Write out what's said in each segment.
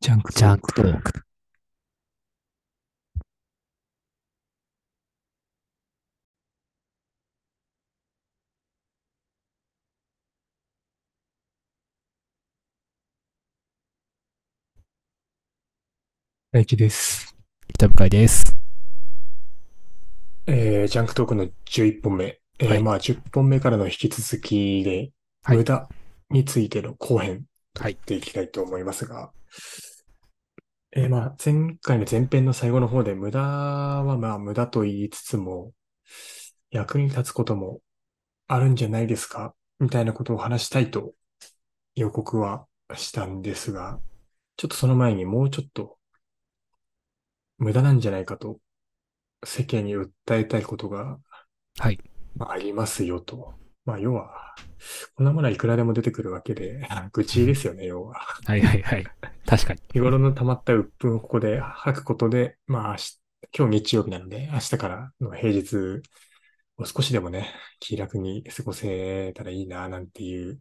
ジャンクジャンクトーク。大輝です。北深井です。えー、ジャンクトークの11本目。えーはいまあ10本目からの引き続きで、はい無駄についての後編はいっていきたいと思いますが、えーまあ前回の前編の最後の方で無駄はまあ無駄と言いつつも、役に立つこともあるんじゃないですかみたいなことを話したいと予告はしたんですが、ちょっとその前にもうちょっと無駄なんじゃないかと世間に訴えたいことがはい。まあ、ありますよと。まあ、要は、こんなものはいくらでも出てくるわけで、愚痴ですよね、要は。はいはいはい。確かに。日頃の溜まった鬱憤をここで吐くことで、まあ、今日日曜日なので、明日からの平日を少しでもね、気楽に過ごせたらいいな、なんていう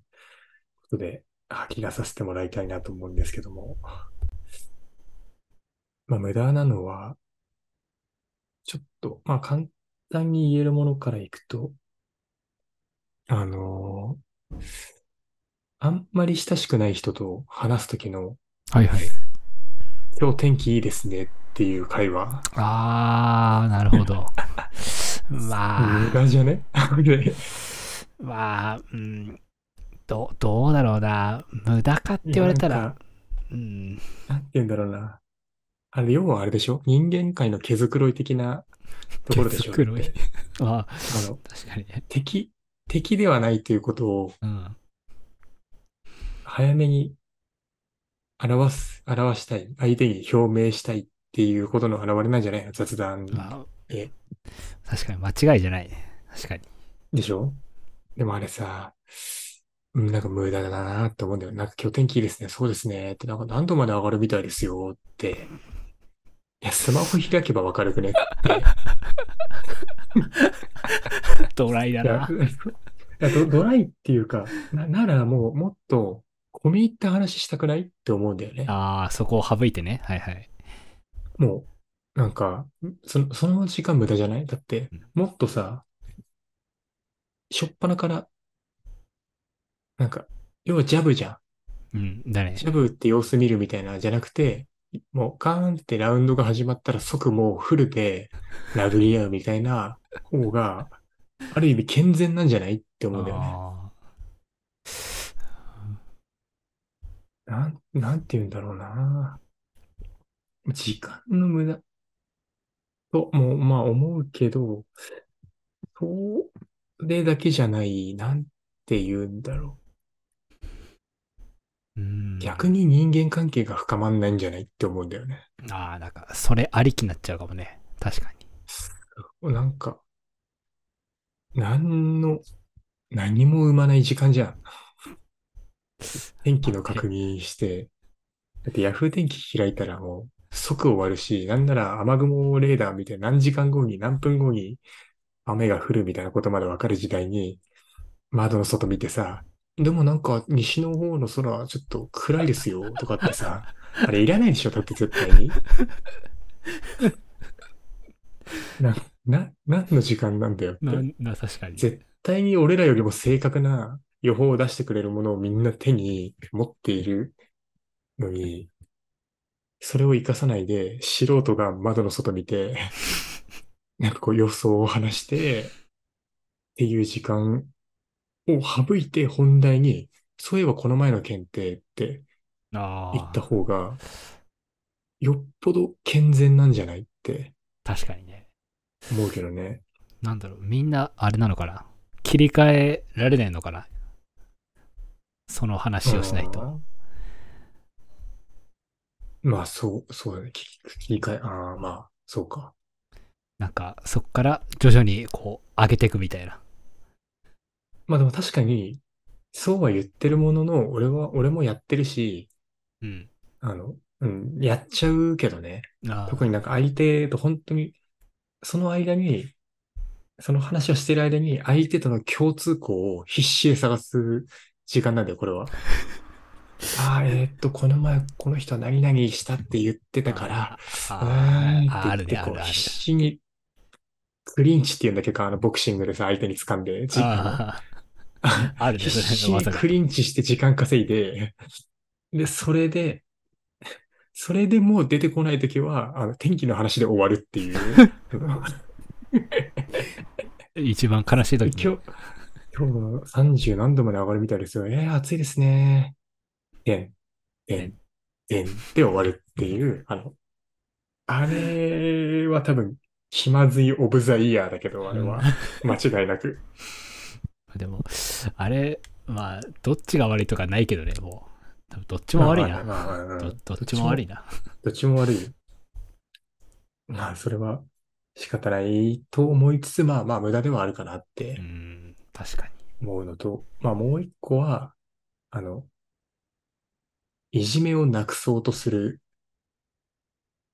ことで吐き出させてもらいたいなと思うんですけども。まあ、無駄なのは、ちょっと、まあ、簡単に言えるものからいくと、あのーあんまり親しくない人と話すときの、はいはい。今日天気いいですねっていう会話、あー、なるほど。ま無あ、駄じゃね？で まあ、うん。どう、どうだろうな。無駄かって言われたらうん。なんて言うんだろうな。あれ、要はあれでしょ？人間界の毛づくろい的なところでしょ？毛づくろい？だってまあ、あの、確かにね。敵、敵ではないということをうん。早めに表す、表したい。相手に表明したいっていうことの表れなんじゃないの？雑談まあ、え確かに間違いじゃないね。確かに。でしょ？でもあれさ、うんなんか無駄だなって思うんだよ。なんか今日天気いいですね。そうですね。って、なんか何度まで上がるみたいですよって。いや、スマホ開けばわかるくねって。ドライだな。、ドドライっていうか、な、ならもうもっと込み入った話したくないって思うんだよね。あー、そこを省いてね。はいはい。もう、なんか、その、その時間無駄じゃない？だってうん、もっとさ、しょっぱなから、なんか、要はジャブじゃん。うん。だねジ。ャブって様子見るみたいなじゃなくて、もうカーンってラウンドが始まったら即もうフルで殴り合うみたいな方が、ある意味健全なんじゃないって思うんだよね。あなん、なんて言うんだろうな。時間の無駄と、もう、まあ思うけど、それだけじゃない、なんて言うんだろう。。逆に人間関係が深まんないんじゃないって思うんだよね。ああ、なんか、それありきになっちゃうかもね。確かに。なんか、なんの、何も生まない時間じゃん。天気の確認して、だって Yahoo 天気開いたらもう即終わるし、なんなら雨雲レーダーみたいな何時間後に何分後に雨が降るみたいなことまでわかる時代に窓の外見てさ、でもなんか西の方の空ちょっと暗いですよ とかってさ、あれいらないでしょだって絶対に。な、な、何の時間なんだよって。な、な、確かに。絶対に俺らよりも正確な予報を出してくれるものをみんな手に持っているのに、それを活かさないで素人が窓の外見て、なんかこう予想を話して、っていう時間を省いて本題に、そういえばこの前の件ってってあ言ったあ、方が、よっぽど健全なんじゃないって確かにね。思うけどね。なんだろう、みんな、あれなのかな？切り替えられないのかな？その話をしないと。まあ、そう、そうだね。切り替え、ああ、まあ、そうか。なんか、そっから徐々にこう、上げていくみたいな。まあでも確かに、そうは言ってるものの、俺は、俺もやってるし、うん。あの、うん、やっちゃうけどね。あ特になんか相手と本当に、その間に、その話をしてる間に、相手との共通項を必死で探す時間なんだよ、これは。ああ、えーっと、この前この人は何々したって言ってたから、あうんああって言って、こう、あるある必。死に、クリンチって言うんだけど、あの、ボクシングでさ、相手に掴んで、じあの あるね、必死ク。リンチして時間稼いで、で、それで、それでもう出てこないときは、あの、天気の話で終わるっていう。一番悲しい時に。今日、今日30何度まで上がるみたいですよ。えー、暑いですね。でん、でん、でんで終わるっていう、あの、あれは多分、気まずいオブザイヤーだけど、あれは、間違いなく。でも、あれ、まあ、どっちが悪いとかないけどね、もう。多分どっちも悪いな。どどっちも悪いな。どっちも悪い。まあ、それは仕方ないと思いつつ、まあまあ、無駄ではあるかなっうてん、確かに。思うのと、まあ、もう一個は、あの、いじめをなくそうとする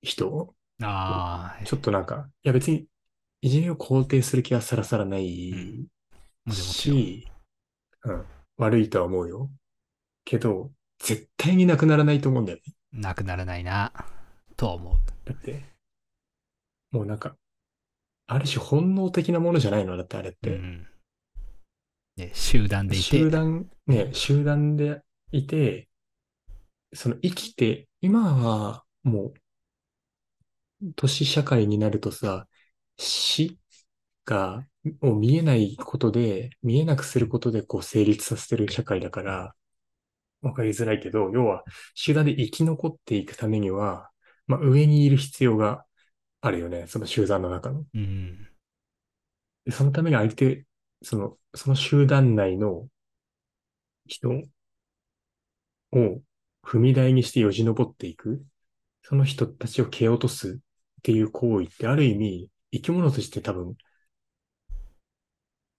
人、ああ、ちょっとなんか、いや別に、いじめを肯定する気はさらさらないうんも。し、うん、悪いとは思うよ。けど、絶対になくならないと思うんだよね。なくならないな、とは思う。だって、もうなんか、ある種本能的なものじゃないのだってあれって。うん。ね、集団でいて。集団、ね、集団でいて、その生きて、今はもう、都市社会になるとさ、死が、を見えないことで、見えなくすることでこう成立させてる社会だから、わかりづらいけど、要は集団で生き残っていくためには、まあ上にいる必要があるよね、その集団の中の。うん。でそのために相手、その、その集団内の人を踏み台にしてよじ登っていく、その人たちを蹴落とすっていう行為ってある意味、生き物として多分、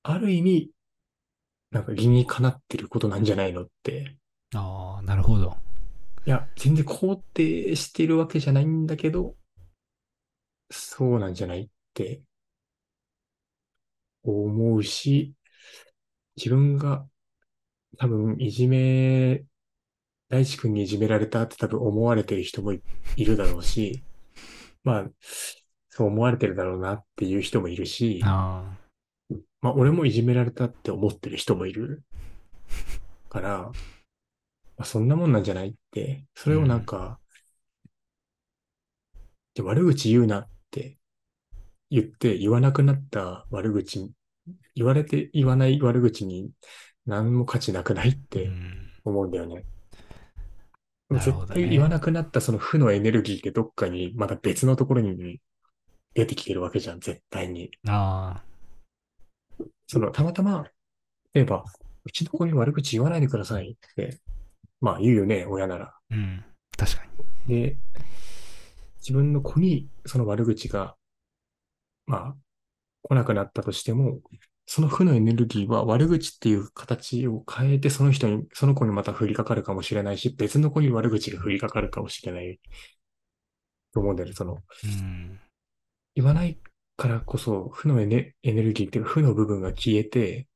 ある意味、なんか理にかなってることなんじゃないのって。ああ、なるほど。いや、全然肯定してるわけじゃないんだけど、そうなんじゃないって思うし、自分が多分いじめ、大地君にいじめられたって多分思われてる人もいいるだろうし、まあ、そう思われてるだろうなっていう人もいるし、あまあ俺もいじめられたって思ってる人もいるから、まあ、そんなもんなんじゃないって、それをなんか、で悪口言うなって言って言わなくなった悪口、言われて言わない悪口に何も価値なくないっあ、うてん。思うんだよね。なるほどね絶対言わなくなったその負のエネルギーってどっかにまた別のところに出てきてるわけじゃん、絶対に。あその、たまたま、例えば、うちの子に悪口言わないでくださいって、まあ言うよね、親なら。あ、うん。確かに。で、自分の子にその悪口が、まあ、来なくなったとしても、その負のエネルギーは悪口っていう形を変えてその人に、その子にまた降りかかるかもしれないし、別の子に悪口が降りかかるかもしれないと思うんだよね。その、うん。言わないからこそ、負のエネエネルギーっていうか、負の部分が消えて、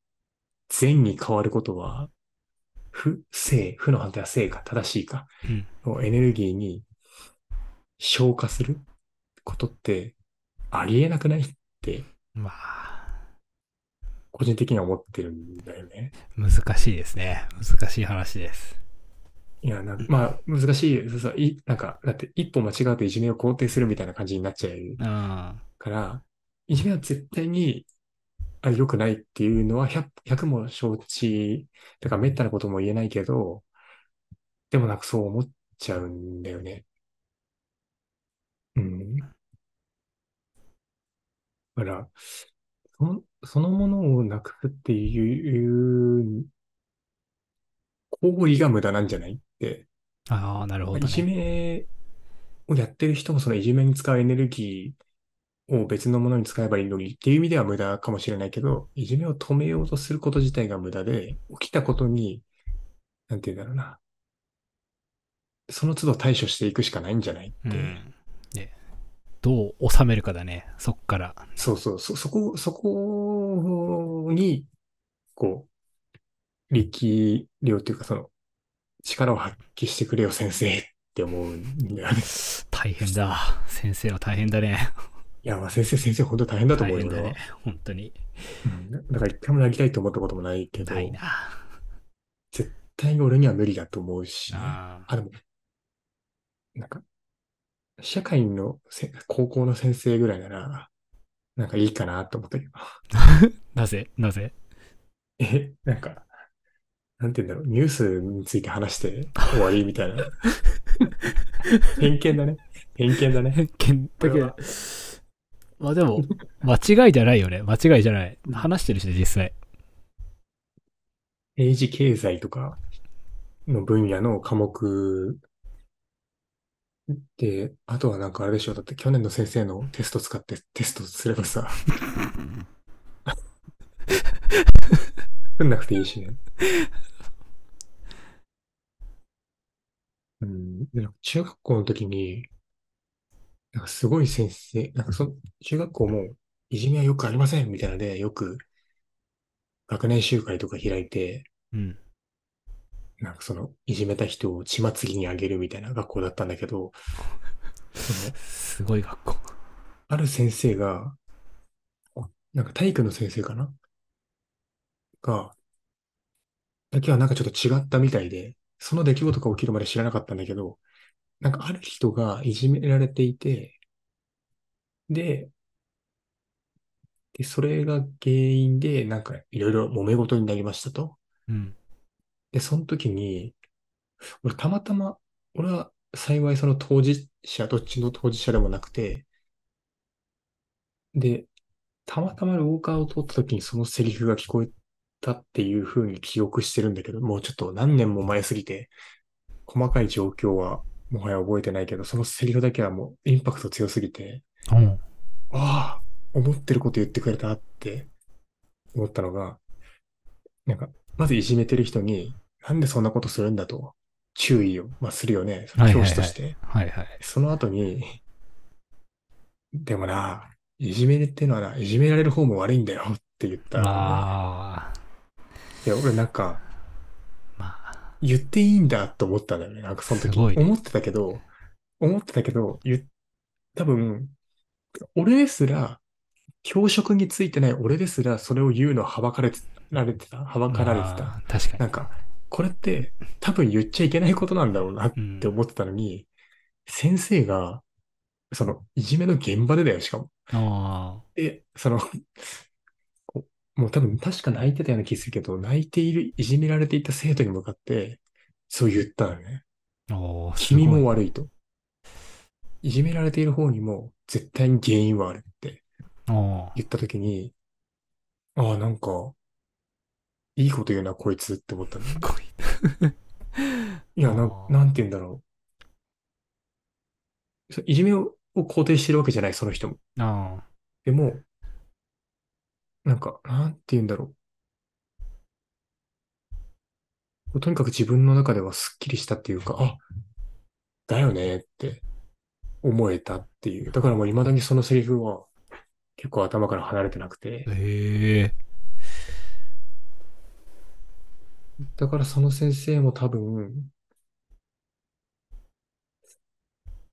善に変わることは、負、正、負の反対は正か、正しいか、うん。のエネルギーに消化することって、ありえなくない？って、まあ、個人的には思ってるんだよね。難しいですね。難しい話です。いや、なんまあ、難しい。そうそういなんか、だって一歩間違うといじめを肯定するみたいな感じになっちゃううん。から、いじめは絶対にあ良くないっていうのは 100, 100も承知、だから滅多なことも言えないけど、でもなんかそう思っちゃうんだよね。うん。だから、そのそのものをなくすっていう行為が無駄なんじゃないってああ、なるほどいじね。めをやってる人もそのいじめに使うエネルギーを別のものに使えばいいのにっていう意味では無駄かもしれないけど、いじめを止めようとすること自体が無駄で、起きたことに、なんて言うんだろうな。その都度対処していくしかないんじゃないって。うん。で、どう収めるかだね。そっから。そうそう、そ、そこ、そこに、こう、力量っていうかその、力を発揮してくれよ、先生って思うんだよね。大変だ。先生は大変だね。いや、まあ先生、先生、本当大変だと思うよ、ね。。本当に。うんだから一回もなりたいと思ったこともないけど、ないな。絶対に俺には無理だと思うしね、ああ、でも、なんか、社会のせ高校の先生ぐらいなら、なんかいいかなと思ったけど。ー なぜ？なぜ？え、なんか、なんて言うんだろう、ニュースについて話して終わりみたいな。偏見だね。偏見だね。偏見だけど。まあでも、間違いじゃないよね。間違いじゃない。話してるしね、実際。政治経済とかの分野の科目で、あとはなんかあれでしょ、だって去年の先生のテスト使ってテストすればさ、作んなくていいしね。うん、中学校の時に、なんかすごい先生、なんかそ、中学校もいじめはよくありませんみたいなので、よく学年集会とか開いて、うん。なんかその、いじめた人を血祭りにあげるみたいな学校だったんだけど、その、すごい学校。ある先生が、あなんか体育の先生かな？が、だけはなんかちょっと違ったみたいで、その出来事が起きるまで知らなかったんだけど、なんかある人がいじめられていて、で、で、それが原因で、なんかいろいろ揉め事になりましたと。うん。で、その時に、俺たまたま、俺は幸いその当事者、どっちの当事者でもなくて、で、たまたま廊下を通った時にそのセリフが聞こえたっていう風に記憶してるんだけど、もうちょっと何年も前すぎて、細かい状況はもはや覚えてないけど、そのセリフだけはもうインパクト強すぎて、うん。ああ、思ってること言ってくれたって思ったのが、なんか、まずいじめてる人に、なんでそんなことするんだと、注意を、まあ、するよね。その教はいはいはい師として。はいはい。その後に、でもな、いじめっていうのはな、いじめられる方も悪いんだよって言ったら、ああ。いや、俺なんか、まあ、言っていいんだと思ったんだよね。なんかその時。すごいね思ってたけど、思ってたけど、言っ多分、俺ですら、教職についてない俺ですら、それを言うのはばかられてた。はばかられてた。まあ確かに。なんか、これって多分言っちゃいけないことなんだろうなっうんて思ってたのに、先生が、その、いじめの現場でだよ、しかも。あで、その、もう多分確か泣いてたような気するけど、泣いている、いじめられていた生徒に向かって、そう言ったのね。君も悪いと。いじめられている方にも絶対に原因はあるって言ったときに、ああ、なんか、いいこと言うな、こいつって思ったの。い。いや、ななんて言うんだろう。いじめをを肯定してるわけじゃない、その人も。あでも、なんか、なんて言うんだろう。とにかく自分の中ではスッキリしたっていうか、あ、だよねって思えたっていう。だからもう未だにそのセリフは結構頭から離れてなくてあ。。へえ。だからその先生も多分、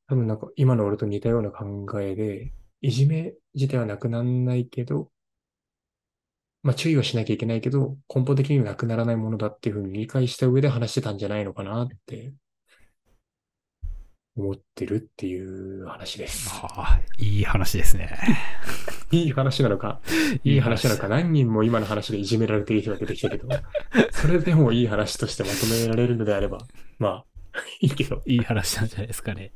多分なんか今の俺と似たような考えで、いじめ自体はなくならないけど、まあ注意はしなきゃいけないけど、根本的にはなくならないものだっていうふうに理解した上で話してたんじゃないのかなって思ってるっていう話です。ああ、いい話ですね。いい話なのか、いい話なのか、何人も今の話でいじめられている人が出てきたけど、それでもいい話としてまとめられるのであれば、まあ、いいけど。いい話なんじゃないですかね。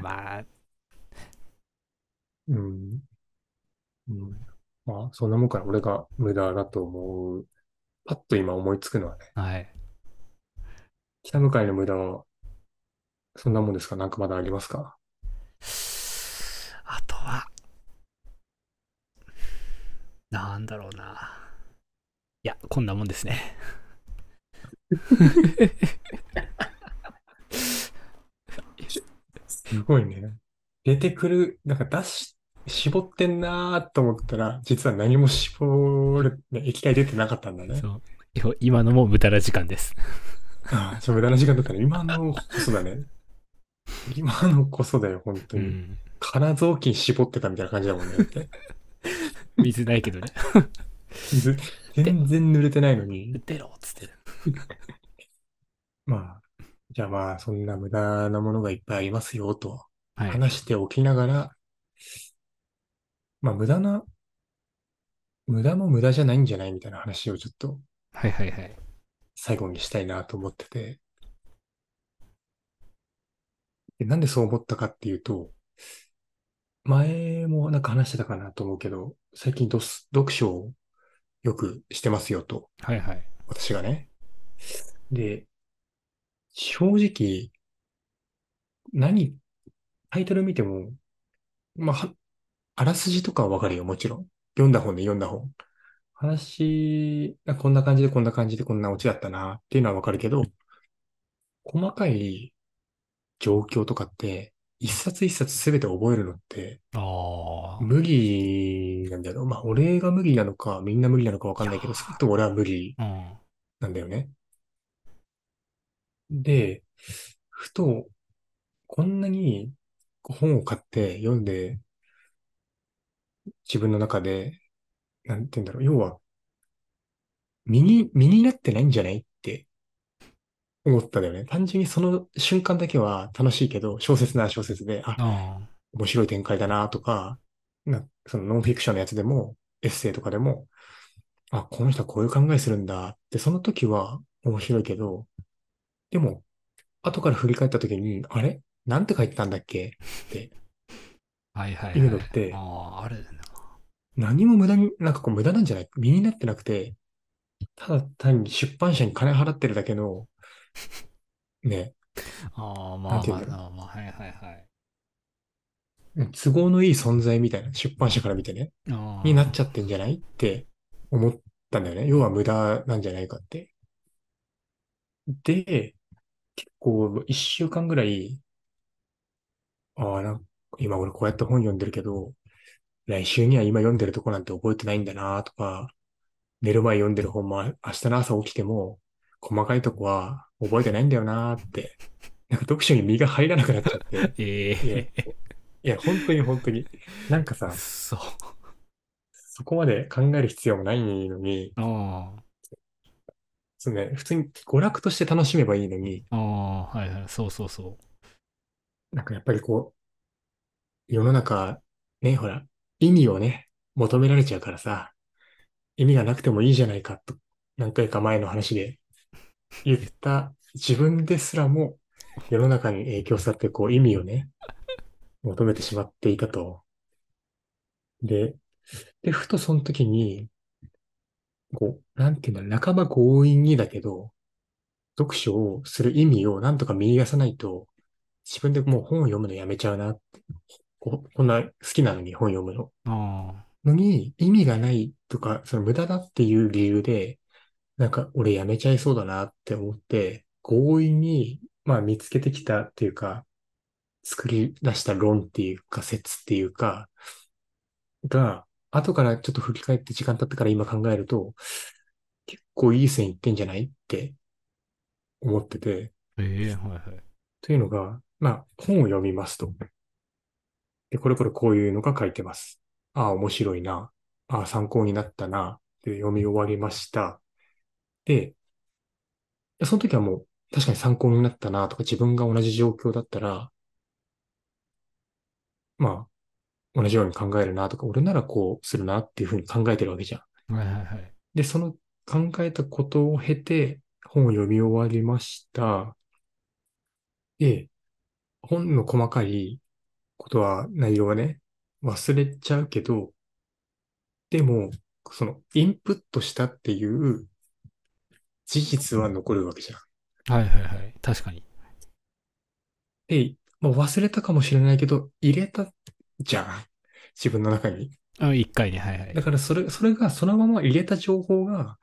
まあ、うん。うん。まあ、そんなもんから俺が無駄だと思う。パッと今思いつくのはね、はい。北向かいの無駄は、そんなもんですか？なんかまだありますか？あとは、なんだろうな。いや、こんなもんですね。すごいね。出てくる、なんか出し、絞ってんなーと思ったら、実は何も絞る、ね液体出てなかったんだね。そう今今のも無駄な時間です。ああ、ちょ、無駄な時間だったね。今のこそだね。今のこそだよ、本当に。うん。金雑巾絞ってたみたいな感じだもんね。だって水ないけどね。水全然濡れてないのに。出ろっつって。まあ、じゃあまあ、そんな無駄なものがいっぱいありますよ、とはい。話しておきながら、まあ、無駄な、無駄も無駄じゃないんじゃないみたいな話をちょっとはいはいはい。最後にしたいなと思ってて。でなんでそう思ったかっていうと、前もなんか話してたかなと思うけど、最近どす読書をよくしてますよと、はいはい。私がね。で、正直、何、タイトル見ても、まあ、はあらすじとかはわかるよ、もちろん。読んだ本で読んだ本。話、あこんな感じでこんな感じでこんなオチだったなっていうのはわかるけど、細かい状況とかって、一冊一冊すべて覚えるのって。無理なんだよ。まあ、俺が無理なのか、みんな無理なのかわかんないけど、少なくとも俺は無理うん。なんだよね。で、ふと、こんなに本を買って読んで、自分の中で、なんて言うんだろう、要は、身に、身になってないんじゃないって思ったんだよね。単純にその瞬間だけは楽しいけど、小説なら小説で、あ、あ面白い展開だなとか、な、そのノンフィクションのやつでも、エッセイとかでも、あ、この人はこういう考えするんだって、その時は面白いけど、でも、後から振り返った時に、あれ？なんて書いてたんだっけ？って、あ。はいはい、はい。いうのってああ、あるな。何も無駄に、なんかこう無駄なんじゃない身になってなくて、ただ単に出版社に金払ってるだけの、ね、ああ、まなんあまあまあ、はいはいはい。都合のいい存在みたいな、出版社から見てね。になっちゃってんじゃないって思ったんだよね。要は無駄なんじゃないかって。で、結構一週間ぐらい、ああ、今俺こうやって本読んでるけど、来週には今読んでるとこなんて覚えてないんだなとか、寝る前読んでる本も明日の朝起きても、細かいとこは覚えてないんだよなって、なんか読書に身が入らなくなっちゃって。えいやえいや、本当に本当に。なんかさ、そう。そこまで考える必要もないのに、あそうね、普通に娯楽として楽しめばいいのに、あ。ああ、はいはい。そうそうそなんかやっぱりこう、世の中、ね、ほら、意味をね、求められちゃうからさ、意味がなくてもいいじゃないかと、何回か前の話で言った自分ですらも世の中に影響されてこう意味をね、求めてしまっていたと。で、で、ふとその時に、こう、なんていうんだろう、半ば強引にだけど、読書をする意味をなんとか見出さないと、自分でもう本を読むのやめちゃうなって。ここんな好きなのに本読むの。う。あのに意味がないとか、その無駄だっていう理由で、なんか俺やめちゃいそうだなって思って、強引に、まあ見つけてきたっていうか、作り出した論っていうか説っていうか、が、後からちょっと振り返って時間経ってから今考えると、結構いい線いってんじゃないって思ってて、あ。ええはいはい。というのが、まあ、本を読みますと。で、これこれこういうのが書いてます。ああ、面白いな。ああ、参考になったな。で、読み終わりました。で、その時はもう、確かに参考になったなとか、自分が同じ状況だったら、まあ、同じように考えるなとか、俺ならこうするなっていうふうに考えてるわけじゃん。はいはいはい。で、その考えたことを経て、本を読み終わりました。で、本の細かいことは、内容はね、忘れちゃうけど、でも、その、インプットしたっていう事実は残るわけじゃん。はいはいはい。確かに。で、もう忘れたかもしれないけど、入れたじゃん。自分の中に。うん、一回ね。はいはいだ。からそれ、それがそのまま入れた情報が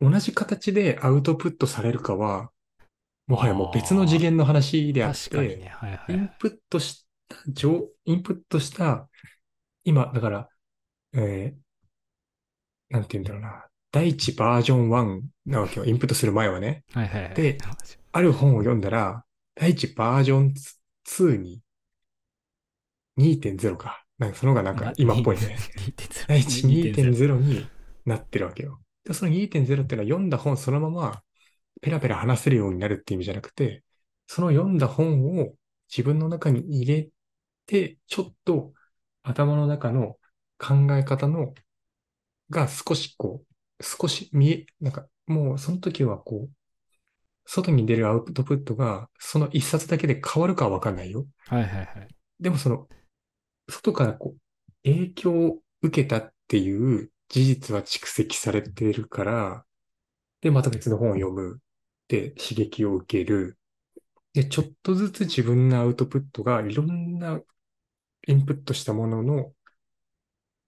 同じ形でアウトプットされるかは、もはやもう別の次元の話であって、確かにね。はいはいインプットした情、インプットした、今、だから、えー、なんて言うんだろうな。第一バージョン1なわけよ。インプットする前はね。はいはいはい。である本を読んだら、第一バージョン2に2.0か。なんかその方がなんか今っぽいね。2.0第一2.0になってるわけよ。で、その2.0っていうのは読んだ本そのままペラペラ話せるようになるって意味じゃなくて、その読んだ本を自分の中に入れて、ちょっと頭の中の考え方のが少しこう、少し見え、なんかもうその時はこう、外に出るアウトプットがその一冊だけで変わるかはわかんないよ。はいはいはい。でもその、外からこう、影響を受けたっていう事実は蓄積されてるから、で、また別の本を読む。で、刺激を受ける。で、ちょっとずつ自分のアウトプットがいろんなインプットしたものの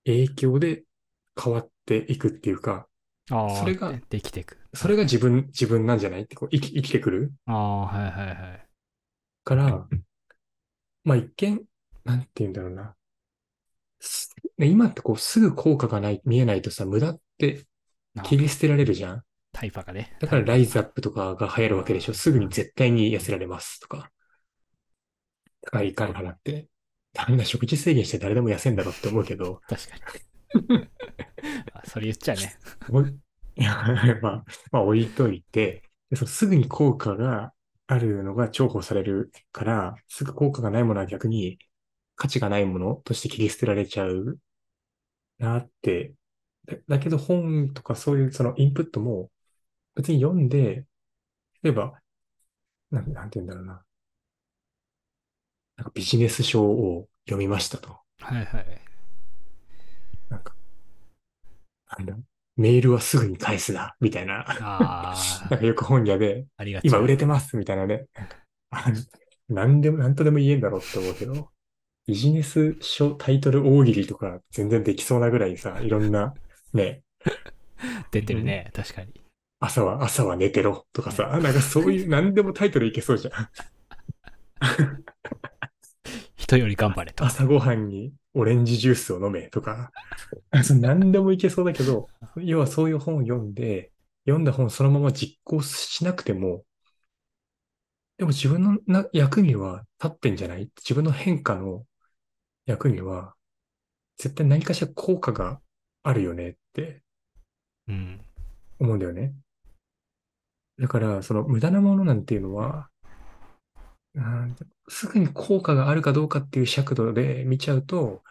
影響で変わっていくっていうか、それがでできていく。それが自分、自分なんじゃない？ってこう生き、生きてくる？ああ、はいはいはい。から、まあ一見、なんて言うんだろうな。今ってこうすぐ効果がない、見えないとさ、無駄ってあ切り捨てられるじゃん？タイパがね。だからライズアップとかが流行るわけでしょ？すぐに絶対に痩せられますとか。高い金払って。あんな食事制限して誰でも痩せんだろって思うけど、確かに。あそれ言っちゃね。おいいや まあ、まあ置いといて、でそのすぐに効果があるのが重宝されるから、すぐ効果がないものは逆に価値がないものとして切り捨てられちゃうなって。だだけど本とかそういうそのインプットも別に読んで、例えば、なん、なんて言うんだろうな。なんかビジネス書を読みましたと。はいはい。なんか、なんだ、メールはすぐに返すな、みたいな。あ なんかよく本屋で、あ、ありがち。今売れてますみたいなね。なんかあなんでも、なんとでも言えんだろうって思うけど、ビジネス書タイトル大喜利とか全然できそうなぐらいさ、いろんな、ね、出てるね。確かに。朝は、朝は寝てろとかさ、なんかそういう、なんでもタイトルいけそうじゃん。人より頑張れと。朝ごはんにオレンジジュースを飲めとか、何でもいけそうだけど、要はそういう本を読んで、読んだ本そのまま実行しなくても、でも自分のな役には立ってんじゃない？自分の変化の役には、絶対何かしら効果があるよねってうん。思うんだよね。だから、その無駄なものなんていうのは、うんすぐに効果があるかどうかっていう尺度で見ちゃうと、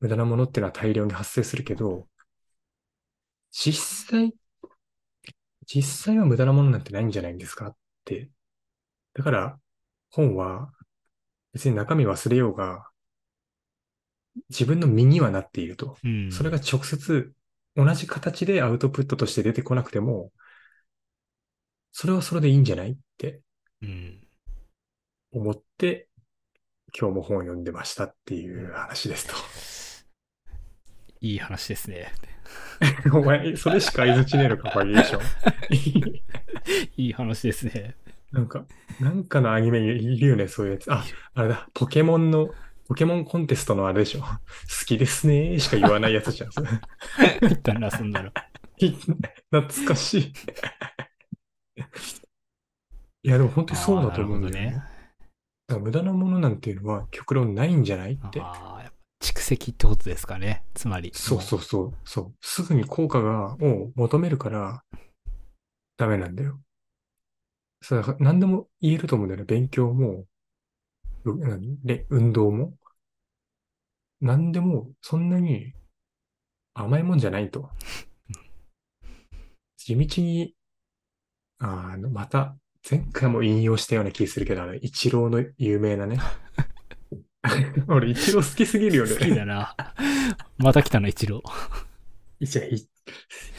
無駄なものっていうのは大量に発生するけど、実際、実際は無駄なものなんてないんじゃないんですかって。だから、本は別に中身忘れようが、自分の身にはなっていると。うん。それが直接同じ形でアウトプットとして出てこなくても、それはそれでいいんじゃないってうん。思って、今日も本を読んでましたっていう話ですいい話ですね。と。お前、それしか相槌ねえのか、バリエーション。いい話ですね。なんか、なんかのアニメにいるよね、そういうやつ。あ、あれだ、ポケモンの、ポケモンコンテストのあれでしょ。好きですねーしか言わないやつじゃん。それ一旦なすんだろ。懐かしい。いや、でも本当にそうだと思うんだよね。だから無駄なものなんていうのは極論ないんじゃないって。蓄積ってことですかね。つまり。そうそうそう、そう。すぐに効果が、を求めるから、ダメなんだよ。そう、だから何でも言えると思うんだよね。勉強も、運動も。何でも、そんなに甘いもんじゃないと。地道に、あの、また、前回も引用したような気するけど、あの、イチローの有名なね。俺、イチロー好きすぎるよね。好きだな。また来たの、一郎。いや、い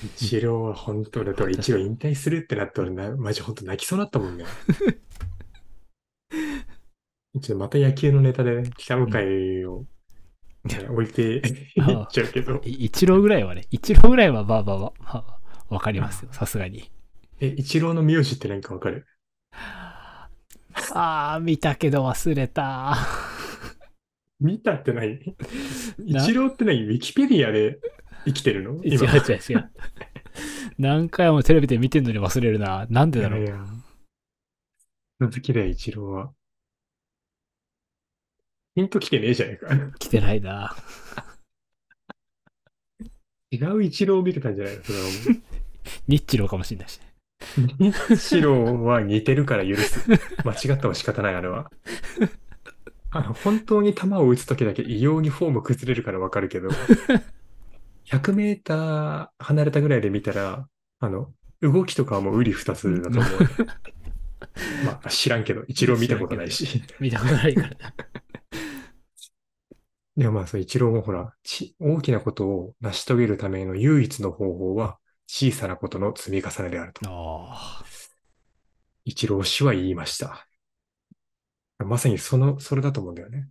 一郎は本当だと、俺一郎引退するってなって俺な、マジ本当泣きそうになったもんね。一応また野球のネタで、ね、北向井を、ね置いていっちゃうけど、い一郎ぐらいはね、一郎ぐらいはまあまあまあ、まあ、わかりますよ。さすがに。え、一郎の名字って何かわかる？ああ、見たけど忘れた。見たって何 な？一郎って何ウィキペディアで生きてるの？違う今。違う違う。何回もテレビで見てんのに忘れるな。なんでだろう？いやいや。好きだよ、一郎は。ピンと来てねえじゃねえか。来てないな。違う一郎を見てたんじゃないの？それはもう。ニッチローかもしんないしね。一郎は似てるから許す。間違っても仕方ない、あれは。あの、本当に球を打つときだけ異様にフォーム崩れるからわかるけど、100メーター離れたぐらいで見たら、あの、動きとかはもう瓜二つだと思う。まあ、知らんけど、一郎見たことないし。見たことないからな。でもまあ、そう、一郎もほら、ち大きなことを成し遂げるための唯一の方法は、小さなことの積み重ねであると。あ一郎氏は言いました。まさにその、それだと思うんだよね。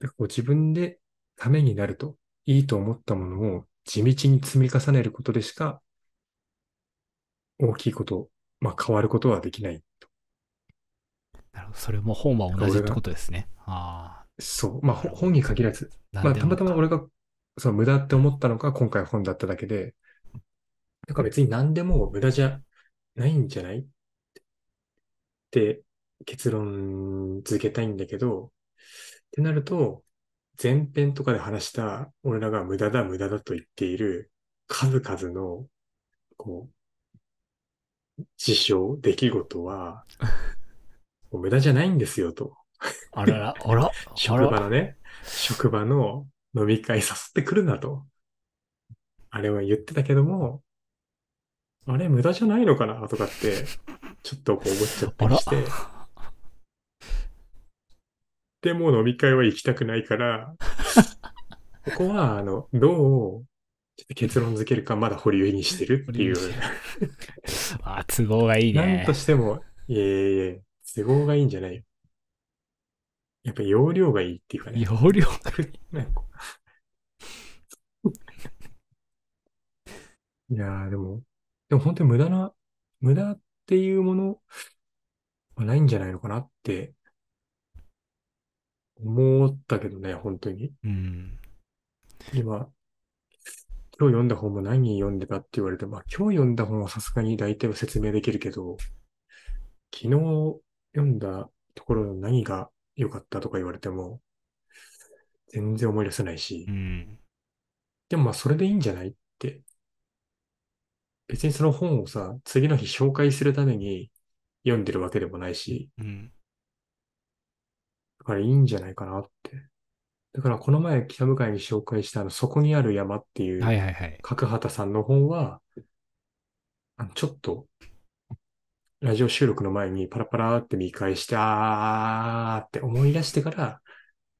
でこう自分でためになると、いいと思ったものを地道に積み重ねることでしか、大きいこと、まあ変わることはできない。あ。なるほど。それも本は同じってことですね。あそう。まあほ本に限らず。あ。まあたまたま俺が、その無駄って思ったのが今回本だっただけで、なんか別に何でも無駄じゃないんじゃないって結論付けたいんだけど、ってなると、前編とかで話した俺らが無駄だ無駄だと言っている数々の、こう、事象、出来事は、無駄じゃないんですよと。あらら、あら、あ職場ら。のね、職場の飲み会誘ってくるなと。あれは言ってたけども、あれ無駄じゃないのかなとかって、ちょっとこう思っちゃったりして。でも飲み会は行きたくないから、ここは、あの、どう、ちょっと結論付けるかまだ保留にしてるっていう。あ、都合がいいねなんと。しても、いえいえ、都合がいいんじゃないよ。やっぱ容量がいいっていうかね。容量ねいやー、でも、でも本当に無駄な、無駄っていうものはないんじゃないのかなって思ったけどね、本当に。うん。今、今日読んだ本も何読んでたって言われて、まあ今日読んだ本はさすがに大体は説明できるけど、昨日読んだところの何が良かったとか言われても、全然思い出せないしう、ん。でもまあそれでいいんじゃないって。別にその本をさ、次の日紹介するために読んでるわけでもないし、うん。だからいいんじゃないかなって。だからこの前北向かいに紹介したあの、そこにある山っていう。角畑さんの本は、あのちょっと、ラジオ収録の前にパラパラって見返して、あーって思い出してから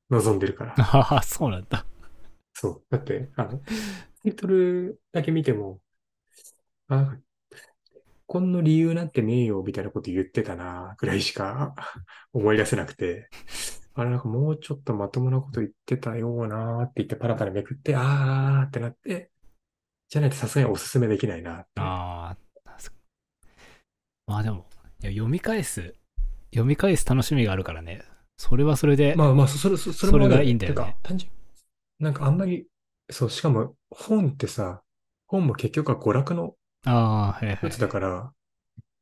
望んでるから。ああ、そうなんだ。そう。だって、あの、タイトルだけ見ても、あ、こんの理由なんてねえよ、みたいなこと言ってたな、ぐらいしか 思い出せなくて、あれなんかもうちょっとまともなこと言ってたようなって言ってパラパラめくって、あーってなって、じゃないとさすがにおすすめできないなって。ああ。そまあでも、いや読み返す、読み返す楽しみがあるからね。それはそれで、まあまあ、そそれ、そそれもそれがいいんだよね単純なんかあんまり、そう、しかも本ってさ、本も結局は娯楽のああ、はいはい一つ。だから、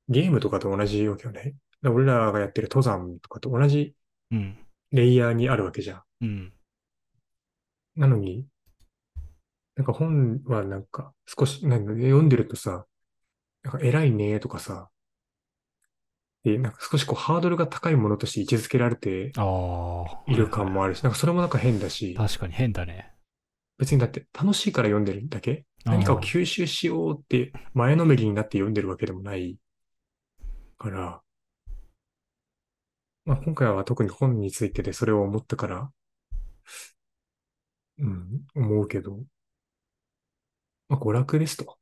ゲームとかと同じわけよね。だから俺らがやってる登山とかと同じうん。レイヤーにあるわけじゃん。うん。なのに、なんか本はなんか少し、なんか読んでるとさ、なんか偉いねとかさ、で、なんか少しこうハードルが高いものとして位置づけられて。いる感もあるし、なんかそれもなんか変だし、確かに変だね。別にだって楽しいから読んでるだけ。何かを吸収しようって前のめりになって読んでるわけでもない。から、まあ今回は特に本についてでそれを思ったから、うん、思うけど、まあ娯楽ですと。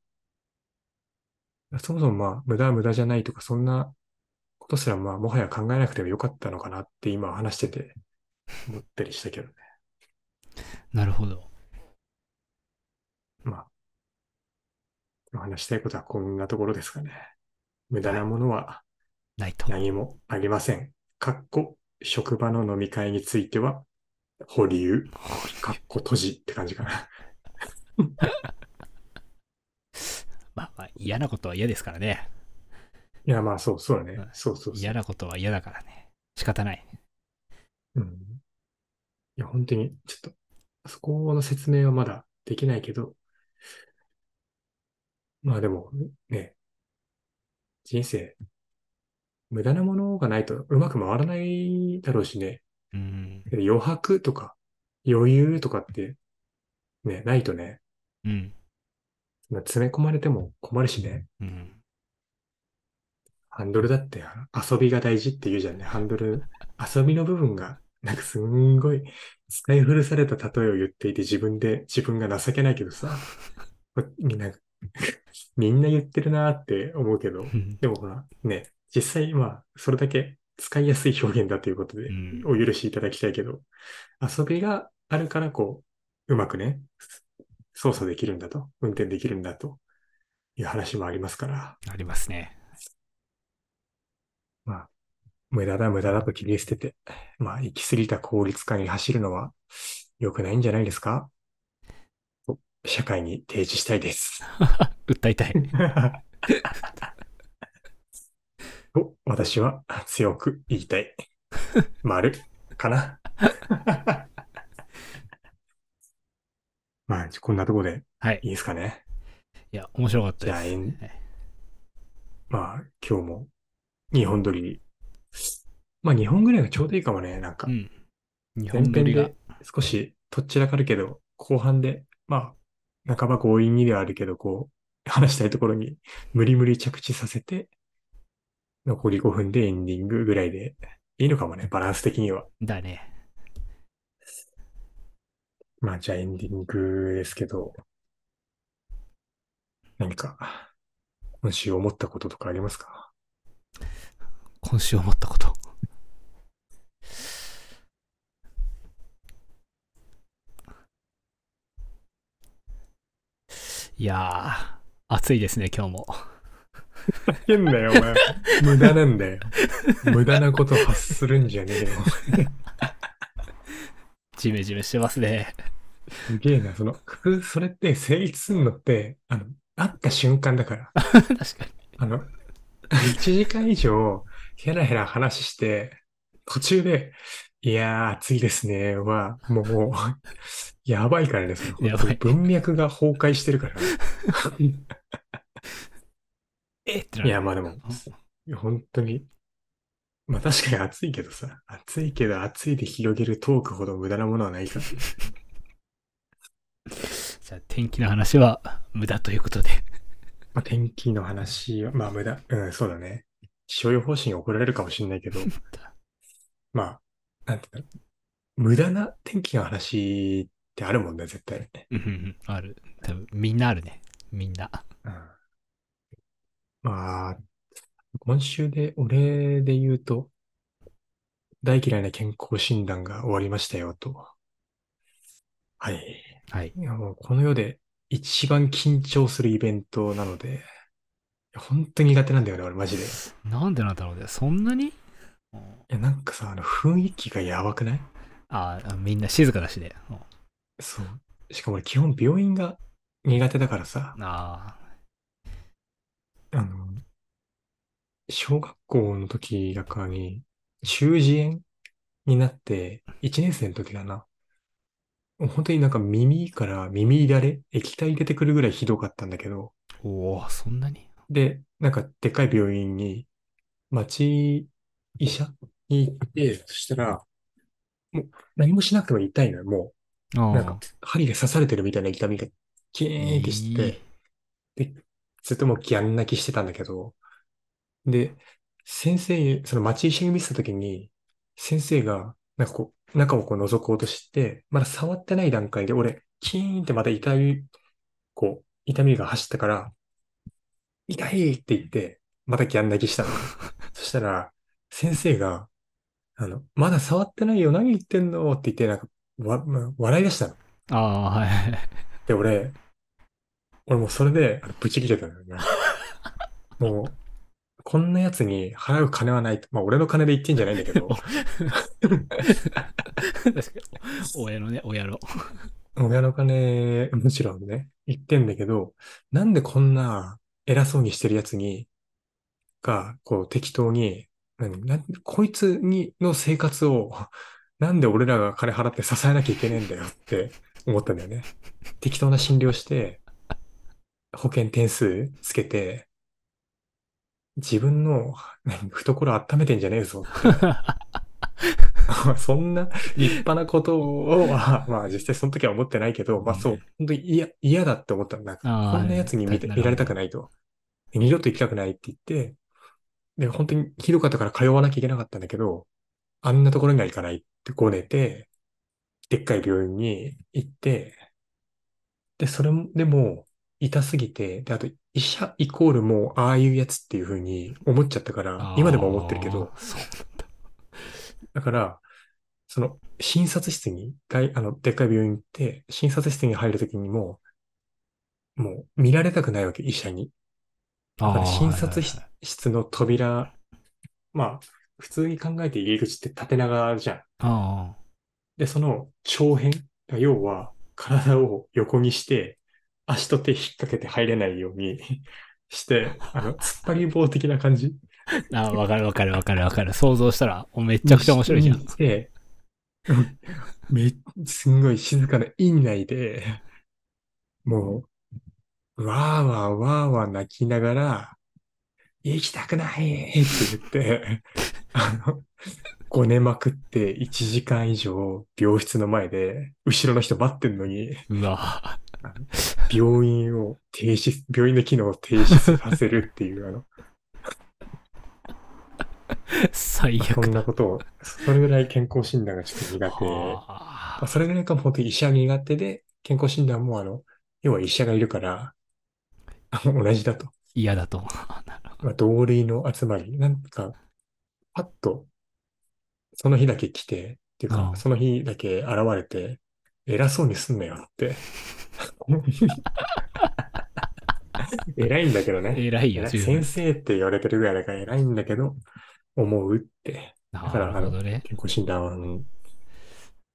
そもそもまあ無駄は無駄じゃないとかそんなことすらまあもはや考えなくてもよかったのかなって今話してて思ったりしたけどね。なるほど。まあ、話したいことはこんなところですかね。無駄なものはないと。何もありません。かっこ、職場の飲み会については、保留、かっこ閉じって感じかな。まあまあ嫌なことは嫌ですからね。いや、まあそう、そうだねうん。そうそうそう。嫌なことは嫌だからね。仕方ない。うん。いや、本当に、ちょっと、そこの説明はまだできないけど、まあでも、ね、人生、無駄なものがないとうまく回らないだろうしね。うん。余白とか余裕とかって、ね、ないとね、うん。詰め込まれても困るしね。うん。ハンドルだって遊びが大事って言うじゃんね。ハンドル、遊びの部分が、なんかすんごい使い古された例えを言っていて自分で、自分が情けないけどさ、みんな、みんな言ってるなーって思うけど、でもほら、ね、実際、まあ、それだけ使いやすい表現だということでう、んお許しいただきたいけど、遊びがあるから、こう、うまくね、操作できるんだと、運転できるんだという話もありますから、ありますね。まあ、無駄だ無駄だと切り捨てて、まあ、行き過ぎた効率化に走るのは良くないんじゃないですか？と社会に提示したいです。訴えたい。と、私は強く言いたい。丸かな？まあ、こんなとこではい。いいですかね。いや、面白かったです。まあ、今日も2本撮り。まあ、2本ぐらいがちょうどいいかもね。なんかう、ん。日本撮りがで。少しとっちらかるけど、後半で、まあ、半ば強引にではあるけど、こう、話したいところに無理無理着地させて、残り5分でエンディングぐらいでいいのかもね、バランス的には。だね。まあ、じゃあエンディングですけど、何か、今週思ったこととかありますか？今週思ったこと。いやー、暑いですね、今日も。変だよ、お前。無駄なんだよ。無駄なこと発するんじゃねえよ。ジメジメしてますね。すげえな、その、ふそれって成立するのって、あの、会った瞬間だから。確かに。あの、1時間以上、ヘラヘラ話して、途中で、いやー、暑いですね、は、もう、やばいからね、やばい文脈が崩壊してるから。えってないや、まあでも、本当に、まあ確かに暑いけどさ、暑いけど暑いで広げるトークほど無駄なものはないから。じゃあ、天気の話は無駄ということで。まあ、天気の話は、まあ無駄、うん、そうだね。気象予報士に怒られるかもしれないけど、まあ、なんていうの、無駄な天気の話ってあるもんね、絶対。うんある。多分みんなあるね。みんな。うん、まあ、今週で、俺で言うと、大嫌いな健康診断が終わりましたよ、と。はい。はい。いやもうこの世で一番緊張するイベントなので、本当に苦手なんだよね、俺マジで。いなんでなんだろうね。そんなに？や、なんかさ、あの雰囲気がやばくない？ああ、みんな静かだしね。うんそう。しかも俺基本病院が苦手だからさ、ああの、小学校の時だからに、中耳炎になって、1年生の時だな。もう本当になんか耳から耳だれ、液体出てくるぐらいひどかったんだけど、あ。おお、そんなに？で、なんかでっかい病院に、町医者に行って、そしたら、もう何もしなくても痛いのよ、もあう。なんか針で刺されてるみたいな痛みがキーンってして、で、ずっともうギャン泣きしてたんだけど、で、先生、その町医者に見せたときに、先生が、なんかこう、中をこう覗こうとして、まだ触ってない段階で、俺、キーンってまた痛み、こう、痛みが走ったから、痛いって言って、またギャン泣きしたの。そしたら、先生が、あの、まだ触ってないよ、何言ってんのって言って、なんか、わ、ま笑い出したの。ああ、はい。で、俺、俺もうそれで、ブチ切れたんだよね。もう、こんな奴に払う金はないと。まあ、俺の金で言ってんじゃないんだけど、確かに。親のね、親の。親の金、もちろんね、言ってんだけど、なんでこんな、偉そうにしてるやつに、が、こう適当に、何なこいつに、の生活を、なんで俺らが金払って支えなきゃいけねえんだよって思ったんだよね。適当な診療して、保険点数つけて、自分の何懐温めてんじゃねえぞって。そんな立派なことを、まあ、まあ実際その時は思ってないけど、まあそう、本当に嫌、嫌だって思ったんだ。あーこんな奴に見て見られたくないと。二度と行きたくないって言って、で、本当にひどかったから通わなきゃいけなかったんだけど、あんなところには行かないってごねて、でっかい病院に行って、で、それも、でも、痛すぎて、で、あと、医者イコールもう、ああいうやつっていう風に思っちゃったから、今でも思ってるけどだから、その、診察室に、大あの、でっかい病院行って、診察室に入るときにも、もう、見られたくないわけ、診察に。だからあー診察室の扉、まあ、普通に考えて入り口って縦長じゃん。あで、その長辺、要は体を横にして、足と手引っ掛けて入れないように して、あの、突っ張り棒的な感じー あー、わかるわかるわかるわかる。想像したら、おめちゃくちゃ面白いじゃんに。して、う んめ、すんごい静かな院内で、もう、わーわーわーわー泣きながら、行きたくないって言って、あの、ごねまくって1時間以上病室の前で、後ろの人待ってんのに、うわ病院を停止、病院の機能を停止させるっていう、あの、最そん悪なことを、それぐらい健康診断がちょっと苦手。まああ、それぐらいかも本当に医者が苦手で、健康診断もあの、要は医者がいるから、同じだと。嫌だと。まあ、同類の集まり。なんか、パッと、その日だけ来て、っていうかう、んその日だけ現れて、偉そうにすんなよって。偉いんだけどね。偉いよ。先生って言われてるぐらいだから偉いんだけど、思うって。なだからるほどね。健康診断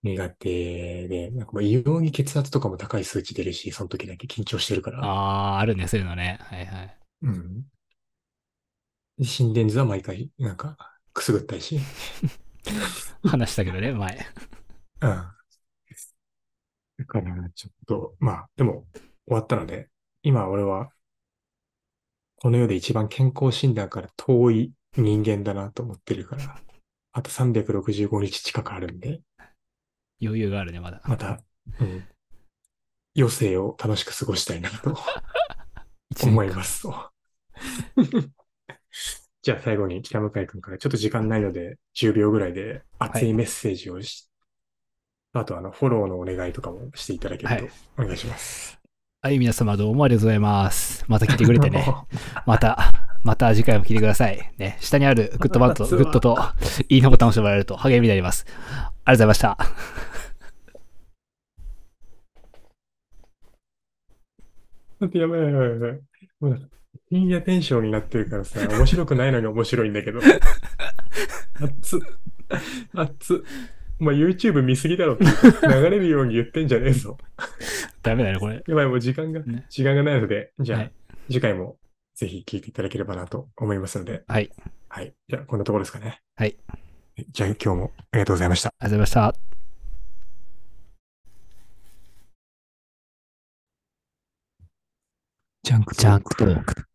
苦手で、なんかもう異様に血圧とかも高い数値出るし、その時だけ緊張してるから。ああ、あるね、そういうのね。はいはい。うん。で心電図は毎回、なんか、くすぐったいし。話したけどね、前。うん。だから、ちょっと、まあ、でも、終わったので、今俺は、この世で一番健康診断から遠い人間だなと思ってるから、あと365日近くあるんで、余裕があるね、まだ。また、うん、余生を楽しく過ごしたいなと 思いますと。じゃあ最後に北向井君からちょっと時間ないので10秒ぐらいで熱いメッセージをし、あとあのフォローのお願いとかもしていただけるとお願いします。はい、皆様どうもありがとうございます。また聞いてくれてね。また、また次回も聞いてください。ね、下にあるグッドバンと、グッドと、いいねボタンを押してもらえると励みになります。ありがとうございました。やばいやばいやばい。もう深夜テンションになってるからさ、面白くないのに面白いんだけど。熱っ。熱っ。お前 YouTube 見すぎだろって流れるように言ってんじゃねえぞ。ダメだね、これ。やばい、もう時間が、ね時間がないので、じゃあ、はい次回もぜひ聞いていただければなと思いますので、はい。はい。じゃあ、こんなところですかね。はい。じゃあ、今日もありがとうございました。ありがとうございました。ジャンクジャンクトーク。